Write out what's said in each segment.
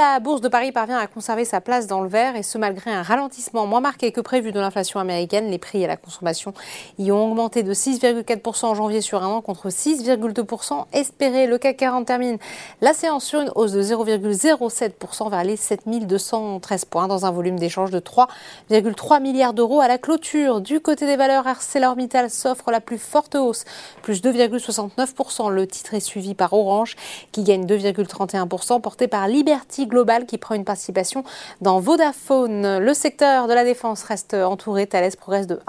la bourse de Paris parvient à conserver sa place dans le vert et ce malgré un ralentissement moins marqué que prévu de l'inflation américaine. Les prix à la consommation y ont augmenté de 6,4% en janvier sur un an contre 6,2% espéré. Le CAC 40 termine la séance sur une hausse de 0,07% vers les 7213 points dans un volume d'échange de 3,3 milliards d'euros à la clôture. Du côté des valeurs, ArcelorMittal s'offre la plus forte hausse, plus 2,69%. Le titre est suivi par Orange qui gagne 2,31% porté par Liberty Global qui prend une participation dans Vodafone. Le secteur de la défense reste entouré. Thales progresse de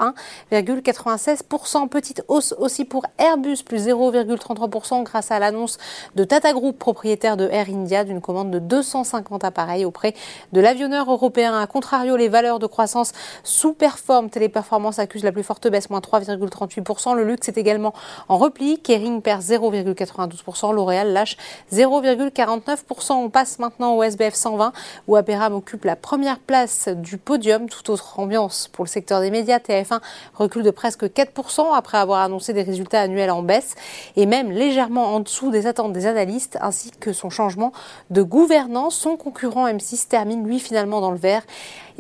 1,96%. Petite hausse aussi pour Airbus, plus 0,33% grâce à l'annonce de Tata Group, propriétaire de Air India, d'une commande de 250 appareils auprès de l'avionneur européen. A contrario, les valeurs de croissance sous-performent. Téléperformance accuse la plus forte baisse, moins 3,38%. Le luxe est également en repli. Kering perd 0,92%. L'Oréal lâche 0,49%. On passe maintenant au SBF 120 où Aperam occupe la première place du podium. Toute autre ambiance pour le secteur des médias. TF1 recule de presque 4% après avoir annoncé des résultats annuels en baisse et même légèrement en dessous des attentes des analystes ainsi que son changement de gouvernance. Son concurrent M6 termine lui finalement dans le vert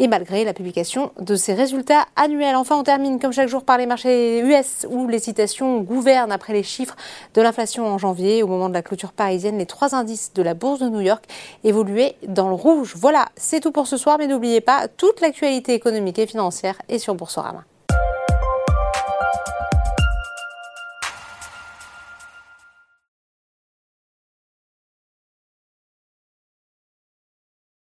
et malgré la publication de ses résultats annuels. Enfin, on termine comme chaque jour par les marchés US où les citations gouvernent après les chiffres de l'inflation en janvier. Au moment de la clôture parisienne, les trois indices de la bourse de New York évoluaient dans le rouge. Voilà, c'est tout pour ce soir, mais n'oubliez pas, toute l'actualité économique et financière est sur Boursorama.